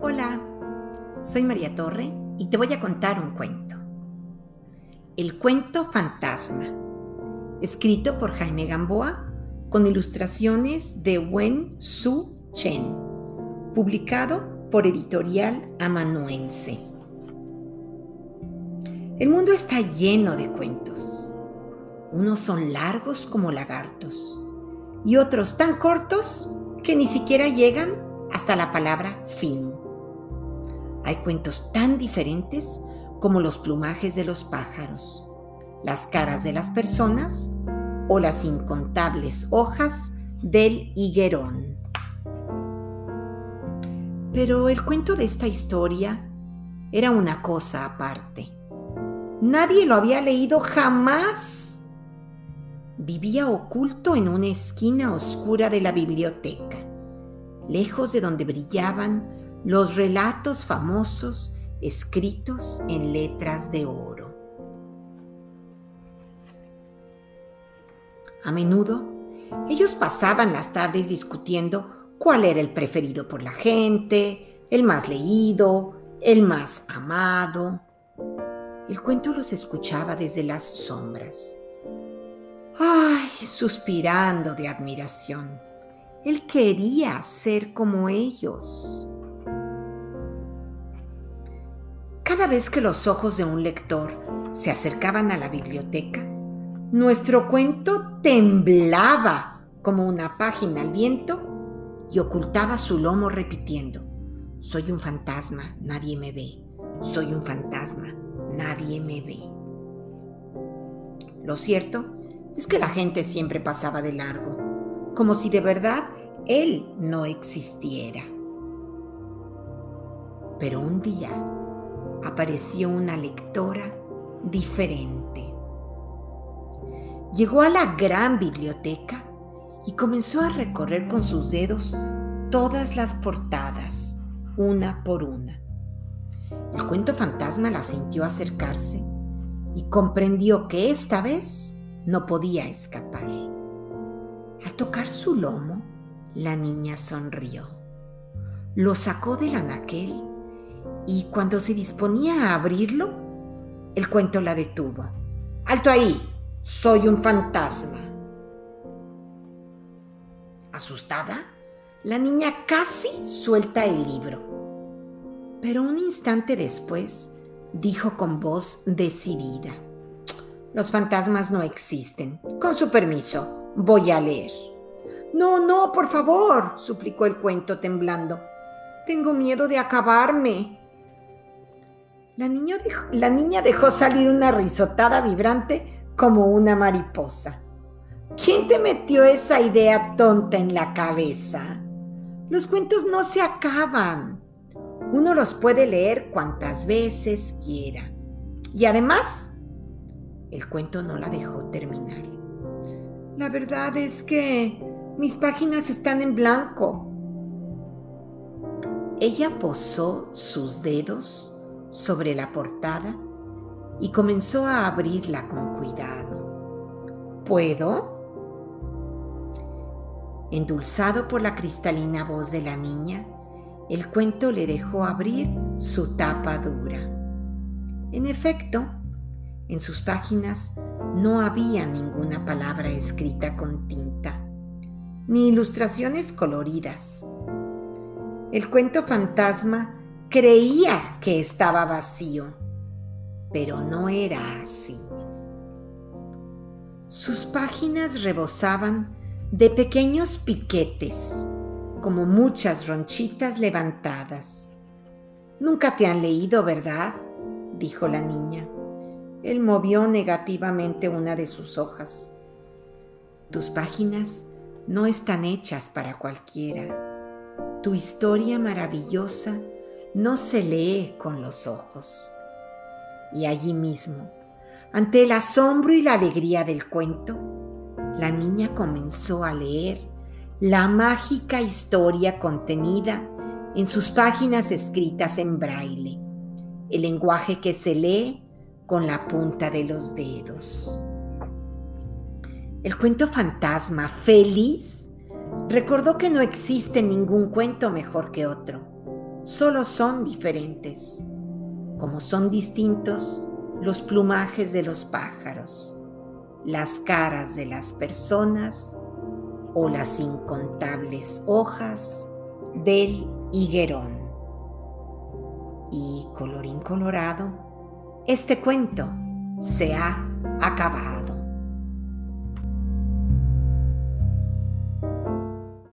Hola, soy María Torre y te voy a contar un cuento. El cuento fantasma, escrito por Jaime Gamboa con ilustraciones de Wen Su Chen, publicado por Editorial Amanuense. El mundo está lleno de cuentos. Unos son largos como lagartos y otros tan cortos que ni siquiera llegan hasta la palabra fin. Hay cuentos tan diferentes como los plumajes de los pájaros, las caras de las personas o las incontables hojas del higuerón. Pero el cuento de esta historia era una cosa aparte. Nadie lo había leído jamás. Vivía oculto en una esquina oscura de la biblioteca, lejos de donde brillaban los relatos famosos escritos en letras de oro. A menudo, ellos pasaban las tardes discutiendo cuál era el preferido por la gente, el más leído, el más amado. El cuento los escuchaba desde las sombras. ¡Ay! suspirando de admiración. Él quería ser como ellos. Cada vez que los ojos de un lector se acercaban a la biblioteca, nuestro cuento temblaba como una página al viento y ocultaba su lomo repitiendo, soy un fantasma, nadie me ve, soy un fantasma, nadie me ve. Lo cierto es que la gente siempre pasaba de largo, como si de verdad él no existiera. Pero un día, apareció una lectora diferente. Llegó a la gran biblioteca y comenzó a recorrer con sus dedos todas las portadas, una por una. El cuento fantasma la sintió acercarse y comprendió que esta vez no podía escapar. Al tocar su lomo, la niña sonrió. Lo sacó del anaquel y cuando se disponía a abrirlo, el cuento la detuvo. ¡Alto ahí! Soy un fantasma. Asustada, la niña casi suelta el libro. Pero un instante después dijo con voz decidida. Los fantasmas no existen. Con su permiso, voy a leer. No, no, por favor, suplicó el cuento temblando. Tengo miedo de acabarme. La niña, dejó, salir una risotada vibrante como una mariposa. ¿Quién te metió esa idea tonta en la cabeza? Los cuentos no se acaban. Uno los puede leer cuantas veces quiera. Y además, el cuento no la dejó terminar. La verdad es que mis páginas están en blanco. Ella posó sus dedos sobre la portada y comenzó a abrirla con cuidado. ¿Puedo? Endulzado por la cristalina voz de la niña, el cuento le dejó abrir su tapa dura. En efecto, en sus páginas no había ninguna palabra escrita con tinta, ni ilustraciones coloridas. El cuento fantasma Creía que estaba vacío, pero no era así. Sus páginas rebosaban de pequeños piquetes, como muchas ronchitas levantadas. Nunca te han leído, ¿verdad? dijo la niña. Él movió negativamente una de sus hojas. Tus páginas no están hechas para cualquiera. Tu historia maravillosa no se lee con los ojos. Y allí mismo, ante el asombro y la alegría del cuento, la niña comenzó a leer la mágica historia contenida en sus páginas escritas en braille, el lenguaje que se lee con la punta de los dedos. El cuento fantasma feliz recordó que no existe ningún cuento mejor que otro solo son diferentes, como son distintos los plumajes de los pájaros, las caras de las personas o las incontables hojas del higuerón. Y colorín colorado, este cuento se ha acabado.